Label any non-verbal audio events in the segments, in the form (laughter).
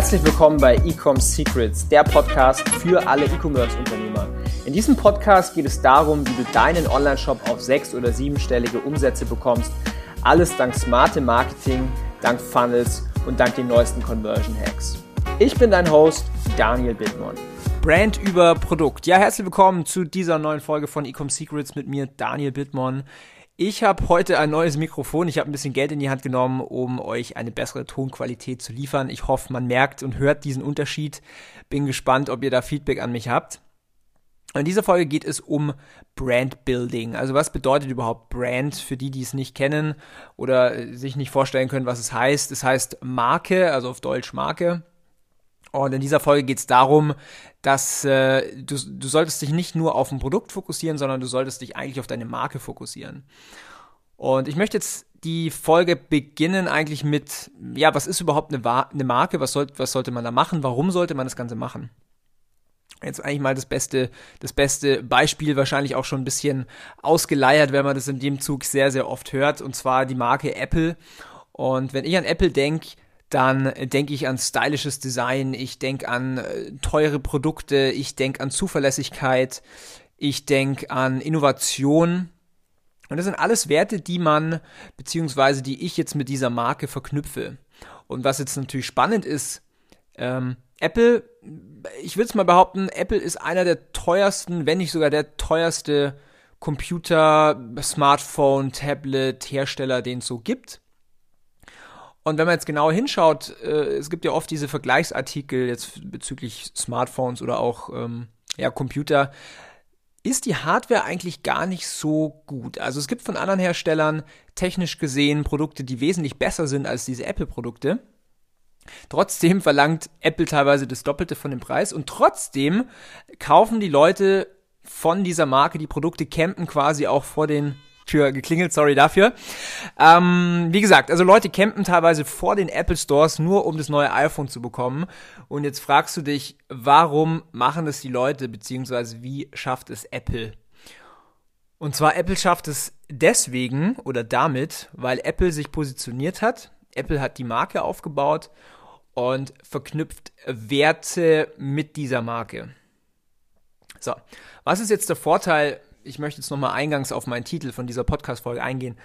Herzlich willkommen bei Ecom Secrets, der Podcast für alle E-Commerce-Unternehmer. In diesem Podcast geht es darum, wie du deinen Online-Shop auf sechs- oder siebenstellige Umsätze bekommst. Alles dank smartem Marketing, dank Funnels und dank den neuesten Conversion Hacks. Ich bin dein Host, Daniel Bittmann. Brand über Produkt. Ja, herzlich willkommen zu dieser neuen Folge von Ecom Secrets mit mir, Daniel Bittmann. Ich habe heute ein neues Mikrofon. Ich habe ein bisschen Geld in die Hand genommen, um euch eine bessere Tonqualität zu liefern. Ich hoffe, man merkt und hört diesen Unterschied. Bin gespannt, ob ihr da Feedback an mich habt. In dieser Folge geht es um Brand Building. Also was bedeutet überhaupt Brand für die, die es nicht kennen oder sich nicht vorstellen können, was es heißt. Es heißt Marke, also auf Deutsch Marke. Und in dieser Folge geht es darum, dass äh, du, du solltest dich nicht nur auf ein Produkt fokussieren, sondern du solltest dich eigentlich auf deine Marke fokussieren. Und ich möchte jetzt die Folge beginnen eigentlich mit, ja, was ist überhaupt eine, eine Marke? Was, soll, was sollte man da machen? Warum sollte man das Ganze machen? Jetzt eigentlich mal das beste, das beste Beispiel, wahrscheinlich auch schon ein bisschen ausgeleiert, wenn man das in dem Zug sehr, sehr oft hört, und zwar die Marke Apple. Und wenn ich an Apple denke, dann denke ich an stylisches Design, ich denke an äh, teure Produkte, ich denke an Zuverlässigkeit, ich denke an Innovation. Und das sind alles Werte, die man, beziehungsweise die ich jetzt mit dieser Marke verknüpfe. Und was jetzt natürlich spannend ist, ähm, Apple, ich würde es mal behaupten, Apple ist einer der teuersten, wenn nicht sogar der teuerste Computer, Smartphone, Tablet, Hersteller, den es so gibt. Und wenn man jetzt genau hinschaut, äh, es gibt ja oft diese Vergleichsartikel jetzt bezüglich Smartphones oder auch ähm, ja, Computer, ist die Hardware eigentlich gar nicht so gut. Also es gibt von anderen Herstellern technisch gesehen Produkte, die wesentlich besser sind als diese Apple-Produkte. Trotzdem verlangt Apple teilweise das Doppelte von dem Preis und trotzdem kaufen die Leute von dieser Marke die Produkte, campen quasi auch vor den Tür geklingelt, sorry dafür. Ähm, wie gesagt, also Leute campen teilweise vor den Apple Stores nur, um das neue iPhone zu bekommen. Und jetzt fragst du dich, warum machen das die Leute, beziehungsweise wie schafft es Apple? Und zwar Apple schafft es deswegen oder damit, weil Apple sich positioniert hat. Apple hat die Marke aufgebaut und verknüpft Werte mit dieser Marke. So, was ist jetzt der Vorteil ich möchte jetzt nochmal eingangs auf meinen Titel von dieser Podcast-Folge eingehen.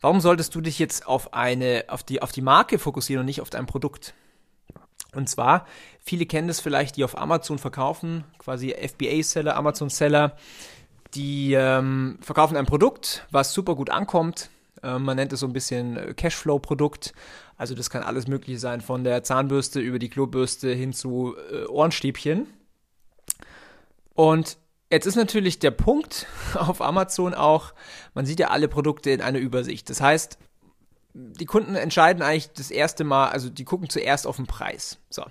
Warum solltest du dich jetzt auf eine, auf die, auf die Marke fokussieren und nicht auf dein Produkt? Und zwar, viele kennen das vielleicht, die auf Amazon verkaufen, quasi FBA-Seller, Amazon-Seller, die ähm, verkaufen ein Produkt, was super gut ankommt. Ähm, man nennt es so ein bisschen äh, Cashflow-Produkt. Also das kann alles Mögliche sein, von der Zahnbürste über die Klobürste hin zu äh, Ohrenstäbchen. Und Jetzt ist natürlich der Punkt (laughs) auf Amazon auch, man sieht ja alle Produkte in einer Übersicht. Das heißt, die Kunden entscheiden eigentlich das erste Mal, also die gucken zuerst auf den Preis. So.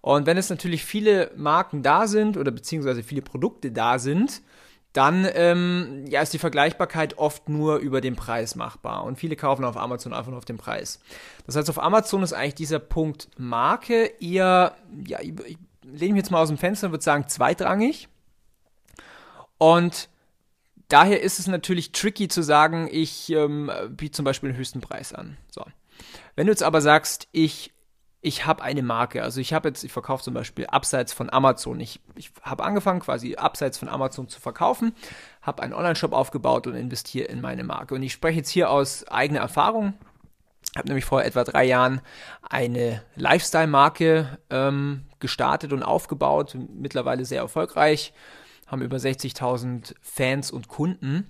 Und wenn es natürlich viele Marken da sind oder beziehungsweise viele Produkte da sind, dann ähm, ja, ist die Vergleichbarkeit oft nur über den Preis machbar. Und viele kaufen auf Amazon einfach nur auf den Preis. Das heißt, auf Amazon ist eigentlich dieser Punkt Marke eher, ja, ich, ich lehne mich jetzt mal aus dem Fenster und würde sagen, zweitrangig. Und daher ist es natürlich tricky zu sagen, ich ähm, biete zum Beispiel den höchsten Preis an. So. Wenn du jetzt aber sagst, ich ich habe eine Marke, also ich habe jetzt, ich verkaufe zum Beispiel abseits von Amazon. Ich, ich habe angefangen, quasi abseits von Amazon zu verkaufen, habe einen Online-Shop aufgebaut und investiere in meine Marke. Und ich spreche jetzt hier aus eigener Erfahrung. Habe nämlich vor etwa drei Jahren eine Lifestyle-Marke ähm, gestartet und aufgebaut, mittlerweile sehr erfolgreich haben über 60.000 Fans und Kunden.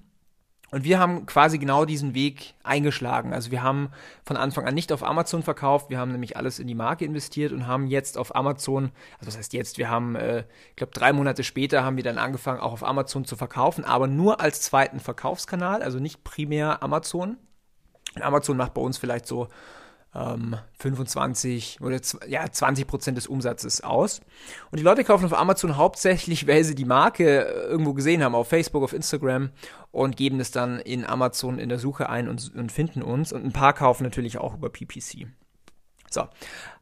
Und wir haben quasi genau diesen Weg eingeschlagen. Also wir haben von Anfang an nicht auf Amazon verkauft, wir haben nämlich alles in die Marke investiert und haben jetzt auf Amazon, also das heißt jetzt, wir haben, äh, ich glaube, drei Monate später haben wir dann angefangen, auch auf Amazon zu verkaufen, aber nur als zweiten Verkaufskanal, also nicht primär Amazon. Amazon macht bei uns vielleicht so ähm, 25 oder ja, 20 Prozent des Umsatzes aus. Und die Leute kaufen auf Amazon hauptsächlich, (laughs) weil sie die Marke äh, irgendwo gesehen haben, auf Facebook, auf Instagram und geben es dann in Amazon in der Suche ein und, und finden uns. Und ein paar kaufen natürlich auch über PPC. So,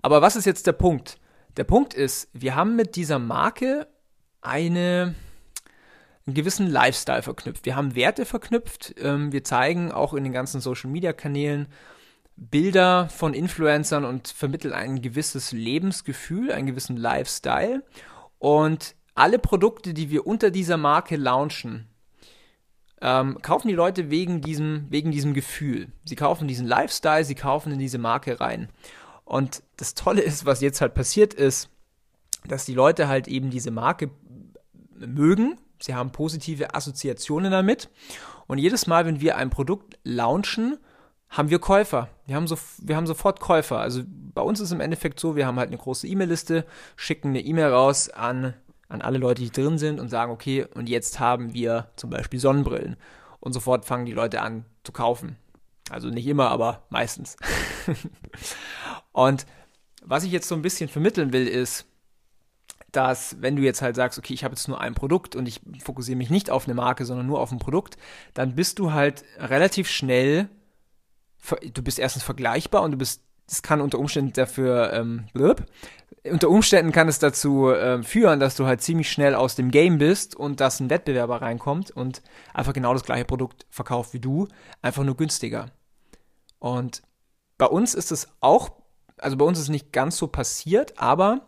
aber was ist jetzt der Punkt? Der Punkt ist, wir haben mit dieser Marke eine einen gewissen Lifestyle verknüpft. Wir haben Werte verknüpft. Ähm, wir zeigen auch in den ganzen Social Media Kanälen Bilder von Influencern und vermitteln ein gewisses Lebensgefühl, einen gewissen Lifestyle. Und alle Produkte, die wir unter dieser Marke launchen, ähm, kaufen die Leute wegen diesem, wegen diesem Gefühl. Sie kaufen diesen Lifestyle, sie kaufen in diese Marke rein. Und das Tolle ist, was jetzt halt passiert ist, dass die Leute halt eben diese Marke mögen. Sie haben positive Assoziationen damit. Und jedes Mal, wenn wir ein Produkt launchen, haben wir Käufer. Wir haben, so, wir haben sofort Käufer. Also bei uns ist im Endeffekt so, wir haben halt eine große E-Mail-Liste, schicken eine E-Mail raus an an alle Leute, die drin sind und sagen, okay, und jetzt haben wir zum Beispiel Sonnenbrillen. Und sofort fangen die Leute an zu kaufen. Also nicht immer, aber meistens. (laughs) und was ich jetzt so ein bisschen vermitteln will, ist, dass wenn du jetzt halt sagst, okay, ich habe jetzt nur ein Produkt und ich fokussiere mich nicht auf eine Marke, sondern nur auf ein Produkt, dann bist du halt relativ schnell, du bist erstens vergleichbar und du bist, das kann unter Umständen dafür, ähm, unter Umständen kann es dazu äh, führen, dass du halt ziemlich schnell aus dem Game bist und dass ein Wettbewerber reinkommt und einfach genau das gleiche Produkt verkauft wie du, einfach nur günstiger. Und bei uns ist es auch, also bei uns ist es nicht ganz so passiert, aber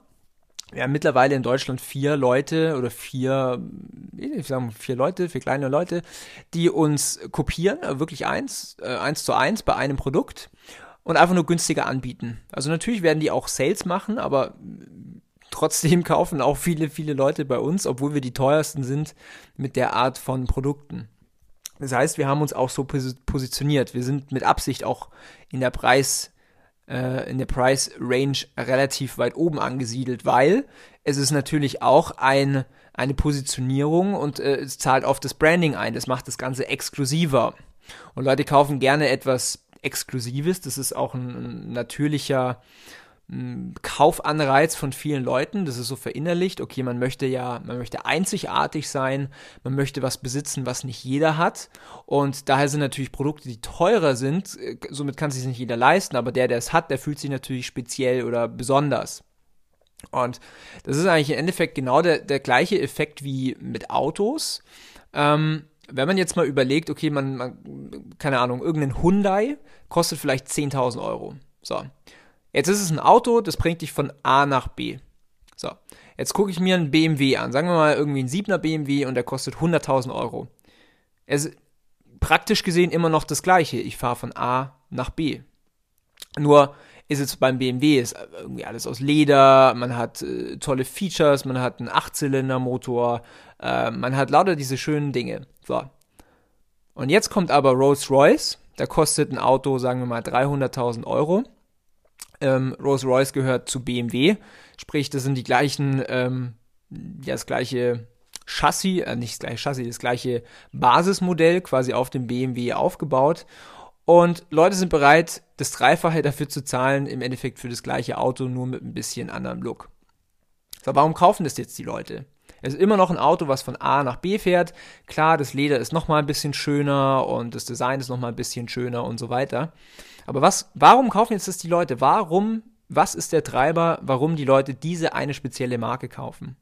wir haben mittlerweile in Deutschland vier Leute oder vier, ich sag vier Leute, vier kleine Leute, die uns kopieren, wirklich eins, äh, eins zu eins bei einem Produkt und einfach nur günstiger anbieten. Also natürlich werden die auch Sales machen, aber trotzdem (laughs) kaufen auch viele, viele Leute bei uns, obwohl wir die teuersten sind mit der Art von Produkten. Das heißt, wir haben uns auch so positioniert. Wir sind mit Absicht auch in der Preis, äh, in der Price Range relativ weit oben angesiedelt, weil es ist natürlich auch ein, eine Positionierung und äh, es zahlt auf das Branding ein. Das macht das Ganze exklusiver. Und Leute kaufen gerne etwas Exklusives. Das ist auch ein, natürlicher Kaufanreiz von vielen Leuten. Das ist so verinnerlicht. Okay, man möchte ja, man möchte einzigartig sein. Man möchte was besitzen, was nicht jeder hat. Und daher sind natürlich Produkte, die teurer sind. Äh, somit kann sich nicht jeder leisten. Aber der, der es hat, der fühlt sich natürlich speziell oder besonders. Und das ist eigentlich im Endeffekt genau der, der gleiche Effekt wie mit Autos. Ähm, wenn man jetzt mal überlegt, okay, man, man keine Ahnung, irgendein Hyundai kostet vielleicht 10.000 Euro. So. Jetzt ist es ein Auto, das bringt dich von A nach B. So. Jetzt gucke ich mir einen BMW an. Sagen wir mal irgendwie ein 7er BMW und der kostet 100.000 Euro. Es ist praktisch gesehen immer noch das gleiche. Ich fahre von A nach B. Nur ist jetzt beim BMW ist irgendwie alles aus Leder, man hat äh, tolle Features, man hat einen Achtzylinder-Motor, äh, man hat lauter diese schönen Dinge. So. Und jetzt kommt aber Rolls-Royce, da kostet ein Auto, sagen wir mal, 300.000 Euro. Ähm, Rolls-Royce gehört zu BMW, sprich, das sind die gleichen, ähm, ja, das gleiche Chassis, äh, nicht das gleiche Chassis, das gleiche Basismodell quasi auf dem BMW aufgebaut. Und Leute sind bereit, das Dreifache dafür zu zahlen, im Endeffekt für das gleiche Auto, nur mit ein bisschen anderem Look. So, warum kaufen das jetzt die Leute? Es ist immer noch ein Auto, was von A nach B fährt. Klar, das Leder ist nochmal ein bisschen schöner und das Design ist nochmal ein bisschen schöner und so weiter. Aber was, warum kaufen jetzt das die Leute? Warum, was ist der Treiber, warum die Leute diese eine spezielle Marke kaufen?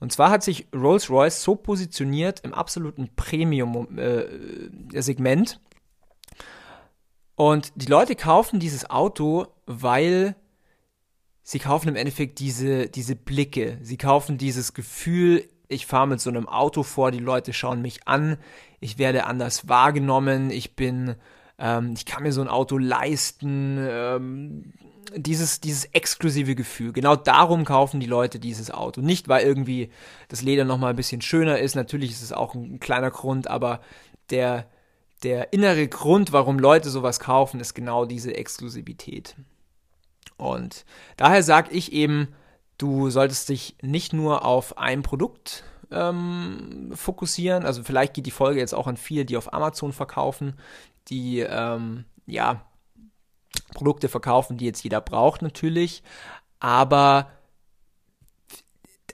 Und zwar hat sich Rolls-Royce so positioniert im absoluten Premium-Segment, äh, und die Leute kaufen dieses Auto, weil sie kaufen im Endeffekt diese, diese Blicke. Sie kaufen dieses Gefühl, ich fahre mit so einem Auto vor, die Leute schauen mich an, ich werde anders wahrgenommen, ich bin, ähm, ich kann mir so ein Auto leisten, ähm, dieses, dieses exklusive Gefühl. Genau darum kaufen die Leute dieses Auto. Nicht, weil irgendwie das Leder nochmal ein bisschen schöner ist, natürlich ist es auch ein kleiner Grund, aber der, der innere Grund, warum Leute sowas kaufen, ist genau diese Exklusivität. Und daher sage ich eben, du solltest dich nicht nur auf ein Produkt ähm, fokussieren. Also vielleicht geht die Folge jetzt auch an viele, die auf Amazon verkaufen, die ähm, ja Produkte verkaufen, die jetzt jeder braucht natürlich. Aber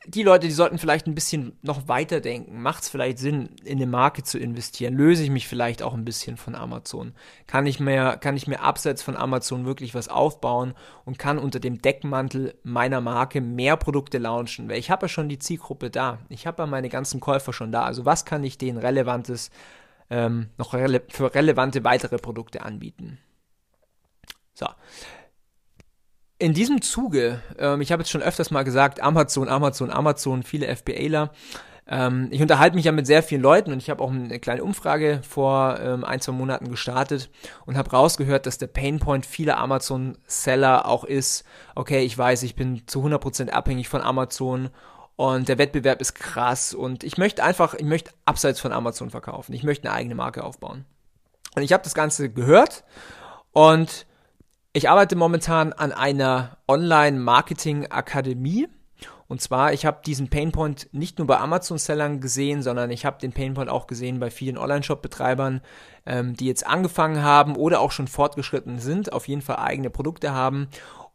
die Leute, die sollten vielleicht ein bisschen noch weiter denken. Macht es vielleicht Sinn, in eine Marke zu investieren? Löse ich mich vielleicht auch ein bisschen von Amazon? Kann ich mir, kann ich mir abseits von Amazon wirklich was aufbauen und kann unter dem Deckmantel meiner Marke mehr Produkte launchen? Weil ich habe ja schon die Zielgruppe da. Ich habe ja meine ganzen Käufer schon da. Also was kann ich denen relevantes, ähm, noch rele für relevante weitere Produkte anbieten? So. In diesem Zuge, ähm, ich habe jetzt schon öfters mal gesagt, Amazon, Amazon, Amazon, viele FBAler. Ähm, ich unterhalte mich ja mit sehr vielen Leuten und ich habe auch eine kleine Umfrage vor ähm, ein, zwei Monaten gestartet und habe rausgehört, dass der Painpoint vieler Amazon-Seller auch ist, okay, ich weiß, ich bin zu 100% abhängig von Amazon und der Wettbewerb ist krass und ich möchte einfach, ich möchte abseits von Amazon verkaufen. Ich möchte eine eigene Marke aufbauen. Und ich habe das Ganze gehört und ich arbeite momentan an einer Online-Marketing-Akademie und zwar, ich habe diesen Painpoint nicht nur bei Amazon-Sellern gesehen, sondern ich habe den Painpoint auch gesehen bei vielen Online-Shop-Betreibern, ähm, die jetzt angefangen haben oder auch schon fortgeschritten sind, auf jeden Fall eigene Produkte haben.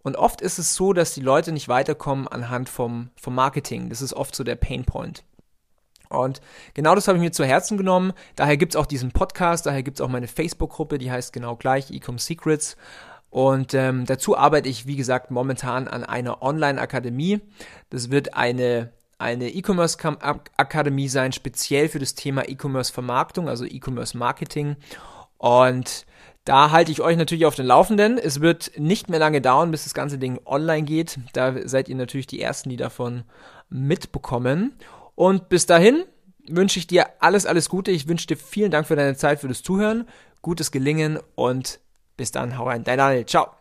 Und oft ist es so, dass die Leute nicht weiterkommen anhand vom, vom Marketing. Das ist oft so der Painpoint. Und genau das habe ich mir zu Herzen genommen. Daher gibt es auch diesen Podcast, daher gibt es auch meine Facebook-Gruppe, die heißt genau gleich Ecom Secrets. Und ähm, dazu arbeite ich, wie gesagt, momentan an einer Online-Akademie. Das wird eine eine E-Commerce-Akademie sein, speziell für das Thema E-Commerce-Vermarktung, also E-Commerce-Marketing. Und da halte ich euch natürlich auf den Laufenden. Es wird nicht mehr lange dauern, bis das ganze Ding online geht. Da seid ihr natürlich die Ersten, die davon mitbekommen. Und bis dahin wünsche ich dir alles, alles Gute. Ich wünsche dir vielen Dank für deine Zeit, für das Zuhören, gutes Gelingen und bis dann, hau rein, dein Daniel, ciao.